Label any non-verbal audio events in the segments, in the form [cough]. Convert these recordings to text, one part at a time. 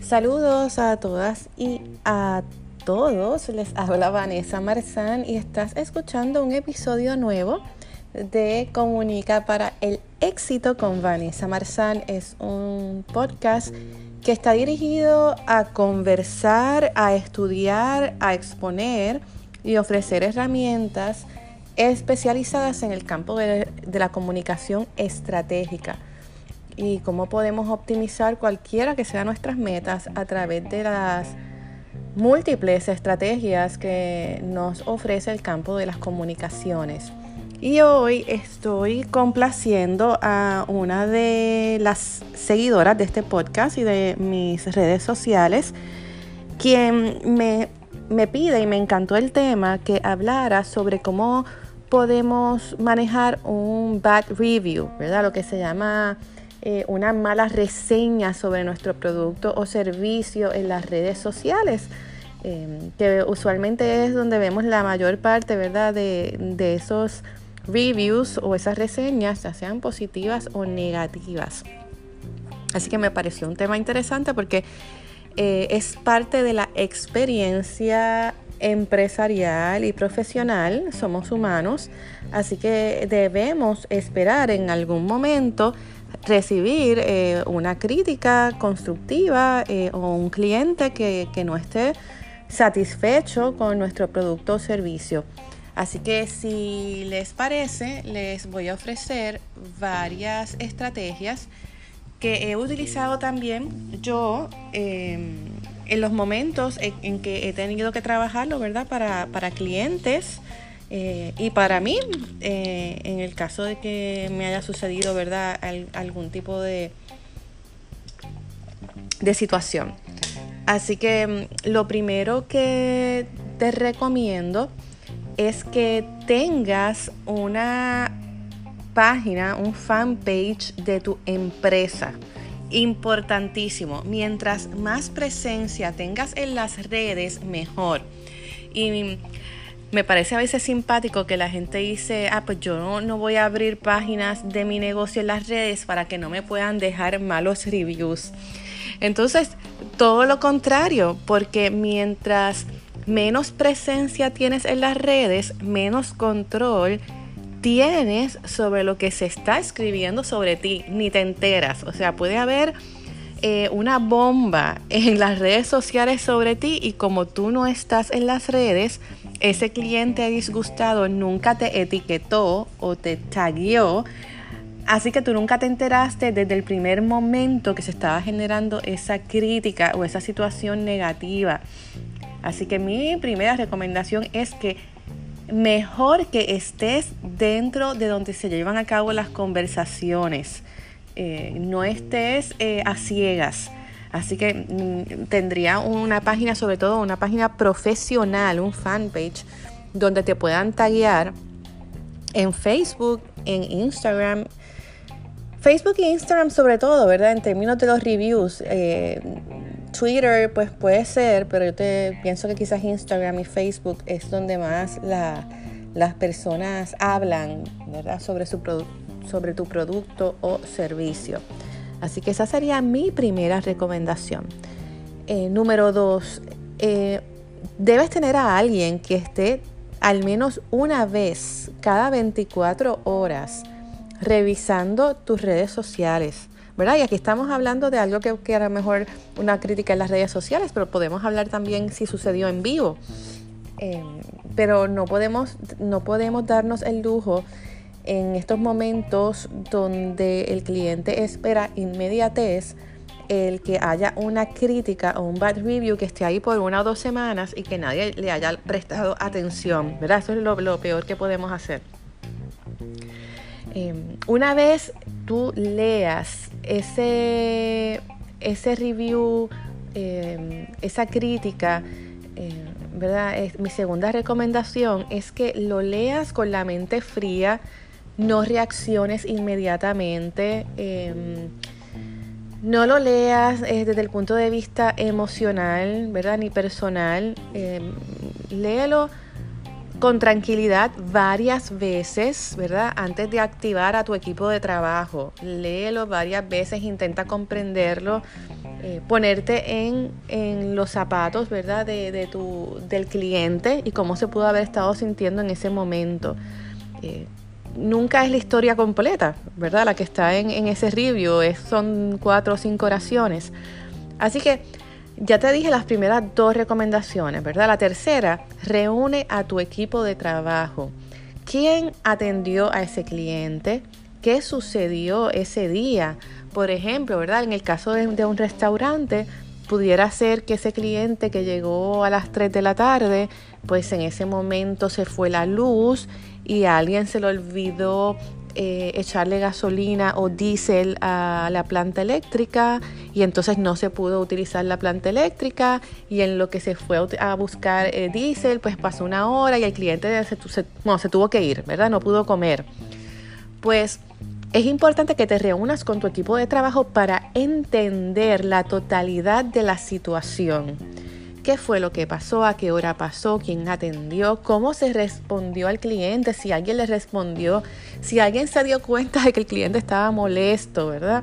Saludos a todas y a todos. Les habla Vanessa Marzán y estás escuchando un episodio nuevo de Comunica para el éxito con Vanessa Marzán. Es un podcast que está dirigido a conversar, a estudiar, a exponer y ofrecer herramientas especializadas en el campo de, la comunicación estratégica y cómo podemos optimizar cualquiera que sean nuestras metas a través de las múltiples estrategias que nos ofrece el campo de las comunicaciones. Y hoy estoy complaciendo a una de las seguidoras de este podcast y de mis redes sociales, quien me, me pide y me encantó el tema que hablara sobre cómo podemos manejar un bad review, ¿verdad? Lo que se llama eh, una mala reseña sobre nuestro producto o servicio en las redes sociales, em, que usualmente es donde vemos la mayor parte, ¿verdad?, de, esos reviews o esas reseñas, ya sean positivas o negativas. Así que me pareció un tema interesante porque eh, es parte de la experiencia empresarial y profesional, somos humanos, así que debemos esperar en algún momento recibir eh, una crítica constructiva eh, o un cliente que, no esté satisfecho con nuestro producto o servicio. Así que si les parece, les voy a ofrecer varias estrategias que he utilizado también yo em, en los momentos en, que he tenido que trabajarlo, ¿verdad? Para, para clientes eh, y para mí, eh, en el caso de que me haya sucedido, ¿verdad?, algún tipo de, de situación. Así que mm, lo primero que te recomiendo es que tengas una página, un fanpage de tu empresa. Importantísimo. Mientras más presencia tengas en las redes, mejor. Y me parece a veces simpático que la gente dice, ah, pues yo no, voy a abrir páginas de mi negocio en las redes para que no me puedan dejar malos reviews. Entonces, todo lo contrario, porque mientras menos presencia tienes en las redes, menos control tienes sobre lo que se está escribiendo sobre ti, ni te enteras. O sea, puede haber eh, una bomba en las redes sociales sobre ti y como tú no estás en las redes, ese cliente disgustado nunca te etiquetó o te tagueó, así que tú nunca te enteraste desde el primer momento que se estaba generando esa crítica o esa situación negativa. Así que mi primera recomendación es que mejor que estés dentro de donde se llevan a cabo las conversaciones. Eh, no estés eh, a ciegas. Así que mm, tendría una página, sobre todo una página profesional, un fanpage, donde te puedan taguear en Facebook, en Instagram. Facebook e Instagram sobre todo, ¿verdad? En términos de los reviews. Eh, Twitter, pues puede ser, pero yo te pienso que quizás Instagram y Facebook es donde más las personas hablan, ¿verdad? Sobre su sobre tu producto o servicio. Así que esa sería mi primera recomendación. Eh, número dos, eh, debes tener a alguien que esté al menos una vez cada 24 horas revisando tus redes sociales. ¿Verdad? Y aquí estamos hablando de algo que, que a lo mejor una crítica en las redes sociales, pero podemos hablar también si sucedió en vivo. Eh, pero no podemos, no podemos darnos el lujo en estos momentos donde el cliente espera inmediatez, el que haya una crítica o un bad review que esté ahí por una o dos semanas y que nadie le haya prestado atención, ¿verdad? Eso es lo, peor que podemos hacer. Em, una vez tú leas ese, ese review, em, esa crítica, em, ¿verdad? mi segunda recomendación es que lo leas con la mente fría, no reacciones inmediatamente. Em, no lo leas eh, desde el punto de vista emocional, ¿verdad? Ni personal. Léelo con tranquilidad varias veces, ¿verdad? Antes de activar a tu equipo de trabajo. Léelo varias veces, intenta comprenderlo, eh, ponerte en, los zapatos, ¿verdad? De, tu, del cliente y cómo se pudo haber estado sintiendo en ese momento. Eh, nunca es la historia completa, ¿verdad? La que está en, en ese review, es, son cuatro o cinco oraciones. Así que ya te dije las primeras dos recomendaciones, ¿verdad? La tercera, reúne a tu equipo de trabajo. ¿Quién atendió a ese cliente? ¿Qué sucedió ese día? Por ejemplo, ¿verdad? En el caso de, un restaurante, pudiera ser que ese cliente que llegó a las 3 de la tarde, pues en ese momento se fue la luz y alguien se le olvidó eh, echarle gasolina o diésel a la planta eléctrica y entonces no se pudo utilizar la planta eléctrica y en lo que se fue a buscar eh, diésel pues pasó una hora y el cliente se, se tuvo que ir, ¿verdad? No pudo comer. Pues es importante que te reúnas con tu equipo de trabajo para entender la totalidad de la situación qué fue lo que pasó, a qué hora pasó, quién atendió, cómo se respondió al cliente, si alguien le respondió, si alguien se dio cuenta de que el cliente estaba molesto, ¿verdad?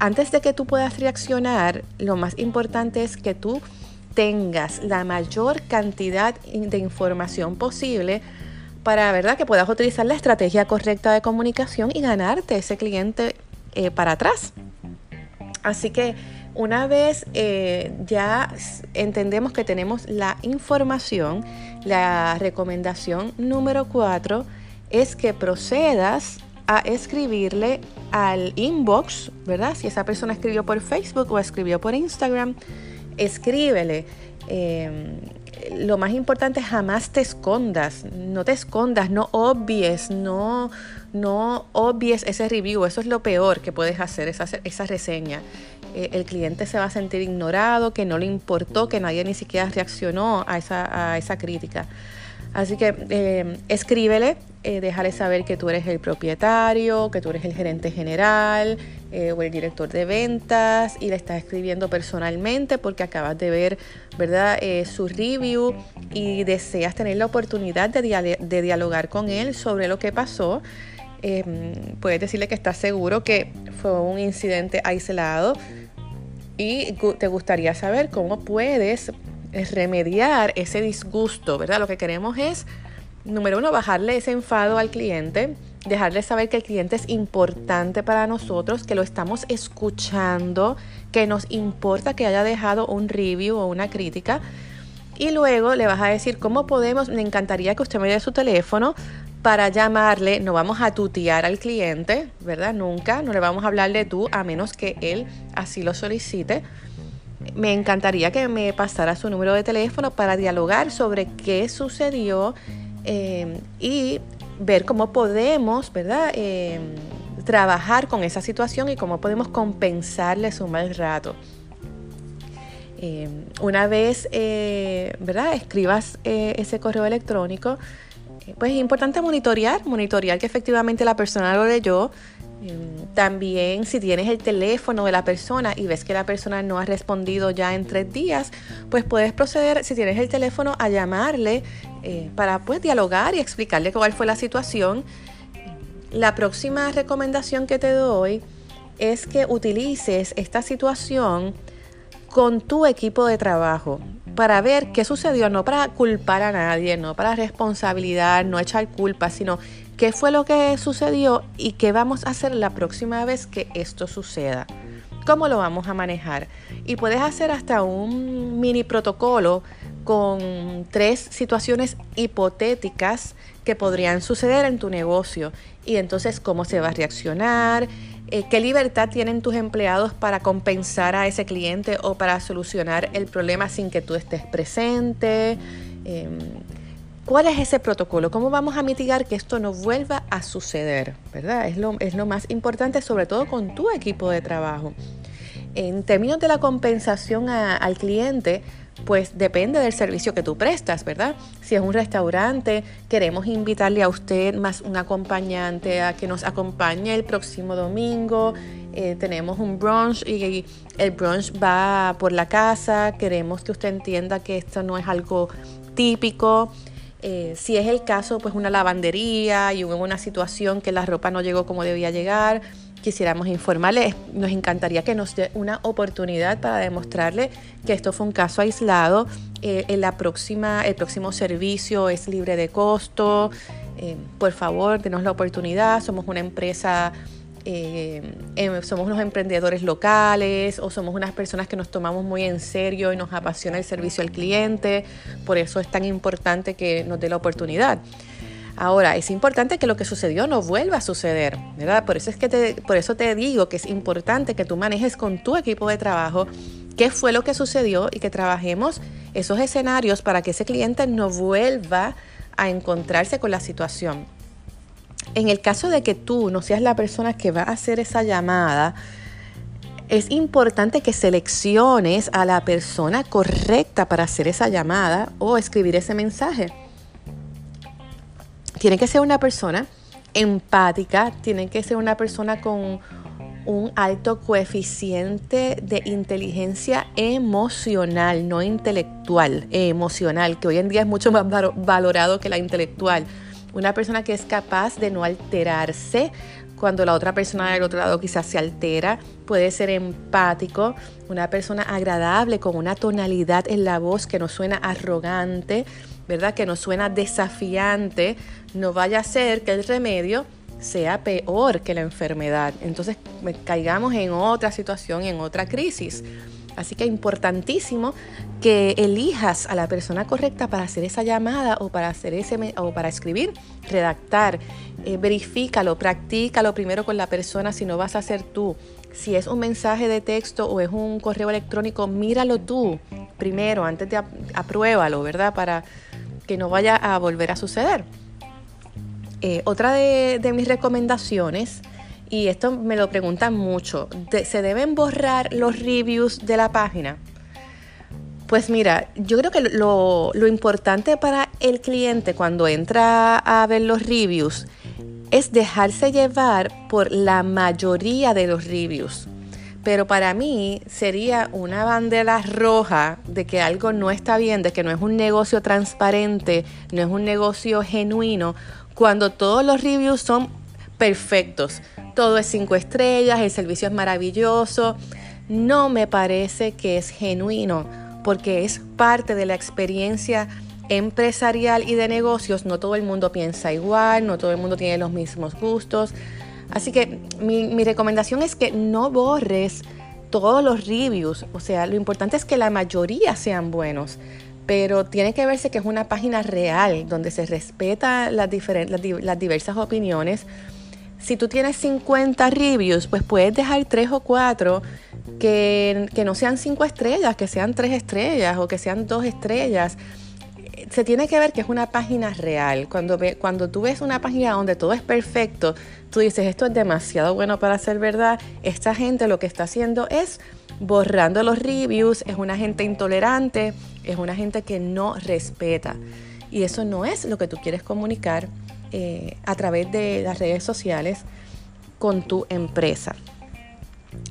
Antes de que tú puedas reaccionar, lo más importante es que tú tengas la mayor cantidad de información posible para verdad que puedas utilizar la estrategia correcta de comunicación y ganarte ese cliente eh, para atrás. Así que una vez eh, ya entendemos que tenemos la información, la recomendación número cuatro es que procedas a escribirle al inbox, ¿verdad? Si esa persona escribió por Facebook o escribió por Instagram, escríbele. Em, lo más importante es jamás te escondas, no te escondas, no obvies, no, no obvies ese review, eso es lo peor que puedes hacer, esa, esa reseña. Eh, el cliente se va a sentir ignorado, que no le importó, que nadie ni siquiera reaccionó a esa, a esa crítica. Así que eh, escríbele, eh, déjale saber que tú eres el propietario, que tú eres el gerente general o el director de ventas y le estás escribiendo personalmente porque acabas de ver ¿verdad? su review y deseas tener la oportunidad de, de dialogar con él sobre lo que pasó. puedes decirle que estás seguro que fue un incidente aislado y te gustaría saber cómo puedes remediar ese disgusto, ¿verdad? Lo que queremos es, número uno, bajarle ese enfado al cliente, dejarle saber que el cliente es importante para nosotros, que lo estamos escuchando, que nos importa que haya dejado un review o una crítica. Y luego le vas a decir cómo podemos, me encantaría que usted me dé su teléfono para llamarle, no vamos a tutear al cliente, ¿verdad? Nunca, no le vamos a hablar de tú a menos que él así lo solicite. Me encantaría que me pasara su número de teléfono para dialogar sobre qué sucedió eh, y ver cómo podemos, ¿verdad? Eh, trabajar con esa situación y cómo podemos compensarle su mal rato. Eh, una vez, ¿verdad? Escribas ese correo electrónico, pues es importante monitorear, monitorear que efectivamente la persona lo leyó. Mm, también si tienes el teléfono de la persona y ves que la persona no ha respondido ya en tres días, pues puedes proceder, si tienes el teléfono, a llamarle eh, para pues dialogar y explicarle cuál fue la situación. La próxima recomendación que te doy es que utilices esta situación con tu equipo de trabajo para ver qué sucedió, no para culpar a nadie, no para responsabilidad, no echar culpa, sino qué fue lo que sucedió y qué vamos a hacer la próxima vez que esto suceda. ¿Cómo lo vamos a manejar? Y puedes hacer hasta un mini protocolo con tres situaciones hipotéticas que podrían suceder en tu negocio y entonces cómo se va a reaccionar, eh, qué libertad tienen tus empleados para compensar a ese cliente o para solucionar el problema sin que tú estés presente. Em, ¿Cuál es ese protocolo? ¿Cómo vamos a mitigar que esto no vuelva a suceder? ¿Verdad? Es lo, es lo más importante, sobre todo con tu equipo de trabajo. En términos de la compensación al cliente, pues depende del servicio que tú prestas, ¿verdad? Si es un restaurante, queremos invitarle a usted más un acompañante a que nos acompañe el próximo domingo. Eh, tenemos un brunch y el brunch va por la casa. Queremos que usted entienda que esto no es algo típico. Eh, si es el caso, pues una lavandería y hubo una situación que la ropa no llegó como debía llegar, quisiéramos informarle, nos encantaría que nos dé una oportunidad para demostrarle que esto fue un caso aislado. Eh, en la próxima, el próximo servicio es libre de costo. Eh, por favor, denos la oportunidad. Somos una empresa, eh, em, somos unos emprendedores locales o somos unas personas que nos tomamos muy en serio y nos apasiona el servicio al cliente. Por eso es tan importante que nos dé la oportunidad. Ahora, es importante que lo que sucedió no vuelva a suceder, ¿verdad? Por eso es que por eso te digo que es importante que tú manejes con tu equipo de trabajo qué fue lo que sucedió y que trabajemos esos escenarios para que ese cliente no vuelva a encontrarse con la situación. En el caso de que tú no seas la persona que va a hacer esa llamada, es importante que selecciones a la persona correcta para hacer esa llamada o escribir ese mensaje tiene que ser una persona empática, tiene que ser una persona con un alto coeficiente de inteligencia emocional, no intelectual, emocional, que hoy en día es mucho más valorado que la intelectual. Una persona que es capaz de no alterarse cuando la otra persona del otro lado quizás se altera, puede ser empático, una persona agradable con una tonalidad en la voz que no suena arrogante, ¿verdad? Que nos suena desafiante, no vaya a ser que el remedio sea peor que la enfermedad. Entonces caigamos en otra situación, en otra crisis. Así que es importantísimo que elijas a la persona correcta para hacer esa llamada o para hacer ese o para escribir, redactar. Eh, verifícalo, practícalo primero con la persona si no vas a hacer tú. Si es un mensaje de texto o es un correo electrónico, míralo tú primero, antes de apruébalo, ¿verdad? Para que no vaya a volver a suceder. Eh, otra de, mis recomendaciones, y esto me lo preguntan mucho, ¿se deben borrar los reviews de la página? Pues mira, yo creo que lo, lo importante para el cliente cuando entra a ver los reviews es dejarse llevar por la mayoría de los reviews. Pero para mí sería una bandera roja de que algo no está bien, de que no es un negocio transparente, no es un negocio genuino, cuando todos los reviews son perfectos. Todo es cinco estrellas, el servicio es maravilloso. No me parece que es genuino porque es parte de la experiencia empresarial y de negocios. No todo el mundo piensa igual, no todo el mundo tiene los mismos gustos. Así que mi, recomendación es que no borres todos los reviews. O sea, lo importante es que la mayoría sean buenos. Pero tiene que verse que es una página real donde se respeta las, las diversas opiniones. Si tú tienes 50 reviews, pues puedes dejar 3 o 4 que, no sean 5 estrellas, que sean 3 estrellas o que sean 2 estrellas se tiene que ver que es una página real. Cuando, ve, cuando tú ves una página donde todo es perfecto, tú dices, esto es demasiado bueno para ser verdad. Esta gente lo que está haciendo es borrando los reviews, es una gente intolerante, es una gente que no respeta. Y eso no es lo que tú quieres comunicar eh, a través de las redes sociales con tu empresa.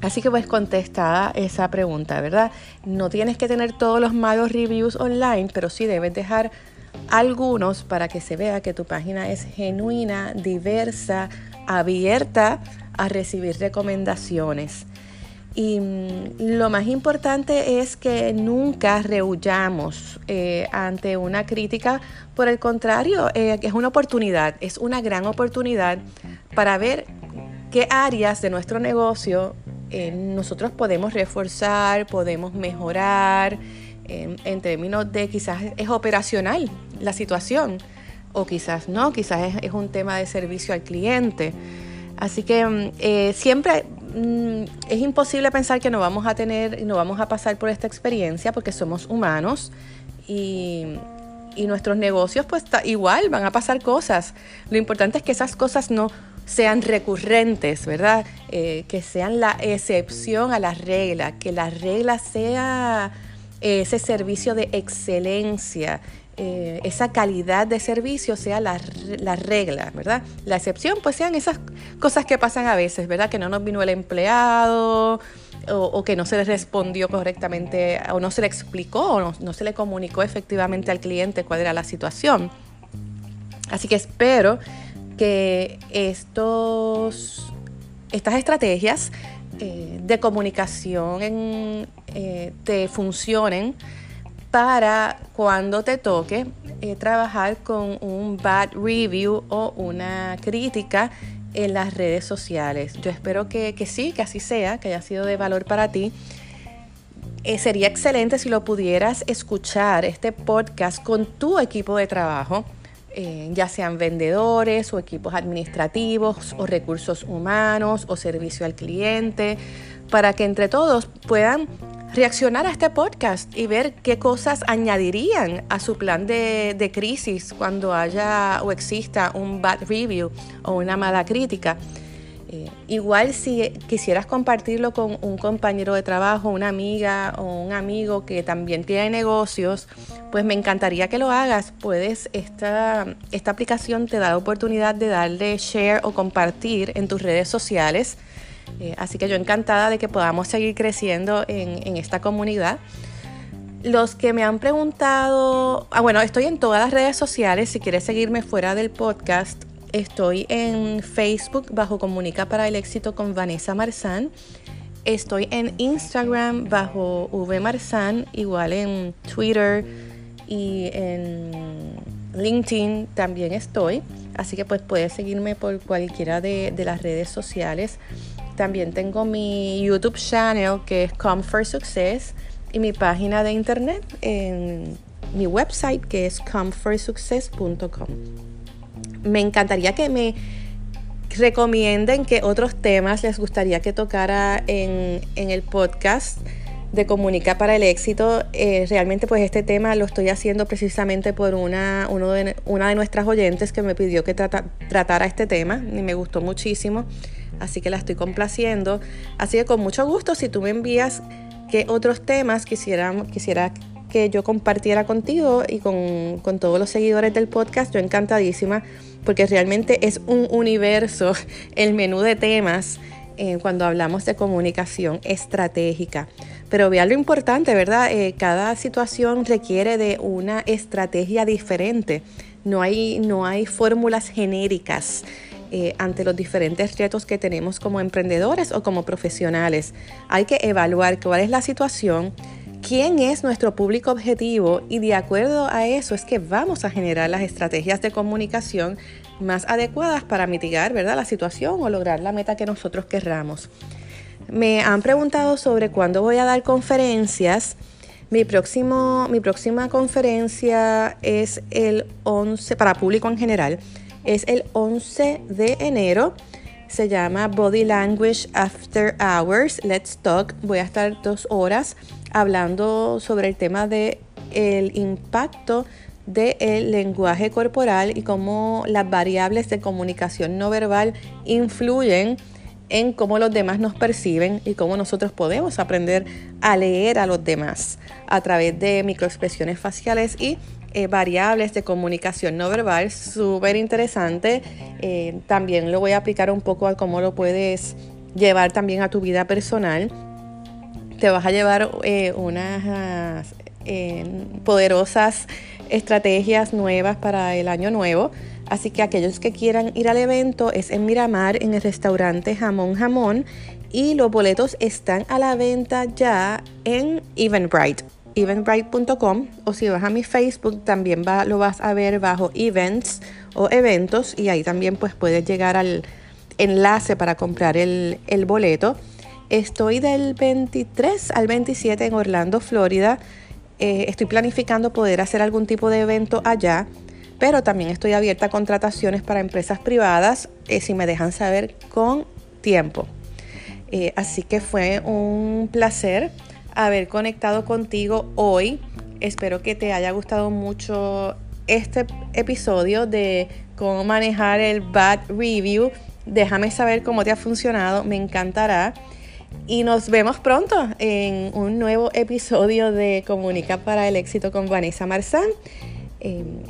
Así que pues contestada esa pregunta, ¿verdad? No tienes que tener todos los malos reviews online, pero sí debes dejar algunos para que se vea que tu página es genuina, diversa, abierta a recibir recomendaciones. Y mm, lo más importante es que nunca rehuyamos eh, ante una crítica. Por el contrario, eh, es una oportunidad, es una gran oportunidad para ver qué áreas de nuestro negocio eh, nosotros podemos reforzar, podemos mejorar, en términos de quizás es operacional la situación, o quizás no, quizás es, un tema de servicio al cliente. Así que mm, eh, siempre mm, es imposible pensar que no vamos a tener, no vamos a pasar por esta experiencia porque somos humanos y, y nuestros negocios pues igual van a pasar cosas. Lo importante es que esas cosas no sean recurrentes, ¿verdad? Eh, que sean la excepción a la regla, que la regla sea ese servicio de excelencia, eh, esa calidad de servicio sea la, regla, ¿verdad? La excepción pues sean esas cosas que pasan a veces, ¿verdad? Que no nos vino el empleado o, que no se le respondió correctamente o no se le explicó o no se le comunicó efectivamente al cliente cuál era la situación. Así que espero que estos, estas estrategias eh, de comunicación eh, te funcionen para cuando te toque eh, trabajar con un bad review o una crítica en las redes sociales. Yo espero que, sí, que así sea, que haya sido de valor para ti. sería excelente si lo pudieras escuchar, este podcast, con tu equipo de trabajo eh, ya sean vendedores o equipos administrativos o recursos humanos o servicio al cliente, para que entre todos puedan reaccionar a este podcast y ver qué cosas añadirían a su plan de, de crisis cuando haya o exista un bad review o una mala crítica. Eh, igual si quisieras compartirlo con un compañero de trabajo, una amiga o un amigo que también tiene negocios, pues me encantaría que lo hagas. Puedes, esta, esta aplicación te da la oportunidad de darle share o compartir en tus redes sociales. Eh, así que yo encantada de que podamos seguir creciendo en, esta comunidad. Los que me han preguntado, ah, bueno, estoy en todas las redes sociales. Si quieres seguirme fuera del podcast, Estoy en Facebook bajo Comunica para el Éxito con Vanessa Marzán. Estoy en Instagram bajo V Marzán, igual en Twitter y en LinkedIn también estoy. Así que pues puedes seguirme por cualquiera de, las redes sociales. También tengo mi YouTube channel que es Comfort Success y mi página de internet en mi website que es comfortsuccess.com me encantaría que me recomienden qué otros temas les gustaría que tocara en, el podcast de Comunica para el Éxito. Eh, realmente pues este tema lo estoy haciendo precisamente por una, de, una de nuestras oyentes que me pidió que tratara este tema y me gustó muchísimo. Así que la estoy complaciendo. Así que con mucho gusto, si tú me envías qué otros temas quisiera, quisiera que yo compartiera contigo y con, con todos los seguidores del podcast, yo encantadísima porque realmente es un universo [laughs] el menú de temas eh, cuando hablamos de comunicación estratégica. Pero vean lo importante, ¿verdad? Eh, cada situación requiere de una estrategia diferente. No hay, no hay fórmulas genéricas. Eh, ante los diferentes retos que tenemos como emprendedores o como profesionales. Hay que evaluar cuál es la situación, quién es nuestro público objetivo y de acuerdo a eso es que vamos a generar las estrategias de comunicación más adecuadas para mitigar ¿verdad? la situación o lograr la meta que nosotros querramos. Me han preguntado sobre cuándo voy a dar conferencias. Mi, próximo, mi próxima conferencia es el 11, para público en general, es el 11 de enero. Se llama Body Language After Hours. Let's Talk. Voy a estar dos horas hablando sobre el tema de el impacto del lenguaje corporal y cómo las variables de comunicación no verbal influyen en cómo los demás nos perciben y cómo nosotros podemos aprender a leer a los demás a través de microexpresiones faciales y eh, variables de comunicación no verbal. Súper interesante. Eh, también lo voy a aplicar un poco a cómo lo puedes llevar también a tu vida personal te vas a llevar eh, unas eh, poderosas estrategias nuevas para el año nuevo. Así que aquellos que quieran ir al evento es en Miramar, en el restaurante Jamón Jamón. Y los boletos están a la venta ya en Eventbrite, eventbrite.com. O si vas a mi Facebook, también lo vas a ver bajo Events o Eventos. Y ahí también pues puedes llegar al enlace para comprar el, el boleto. Estoy del 23 al 27 en Orlando, Florida. Eh, estoy planificando poder hacer algún tipo de evento allá, pero también estoy abierta a contrataciones para empresas privadas eh, si me dejan saber con tiempo. Eh, así que fue un placer haber conectado contigo hoy. Espero que te haya gustado mucho este episodio de cómo manejar el bad review. Déjame saber cómo te ha funcionado, me encantará. Y nos vemos pronto en un nuevo episodio de Comunica para el éxito con Vanessa Marzán. Em,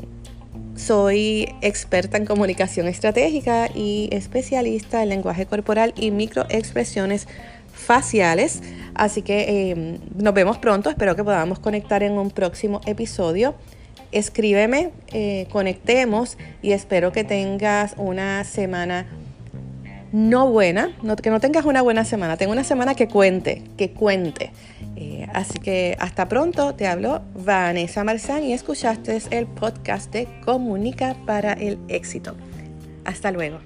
soy experta en comunicación estratégica y especialista en lenguaje corporal y microexpresiones faciales. Así que em, nos vemos pronto. Espero que podamos conectar en un próximo episodio. escríbeme, eh, conectemos y espero que tengas una semana no buena, que no tengas una buena semana, tenga una semana que cuente, que cuente. Eh, así que hasta pronto, te habló Vanessa Marzán y escuchaste el podcast de Comunica para el éxito. Hasta luego.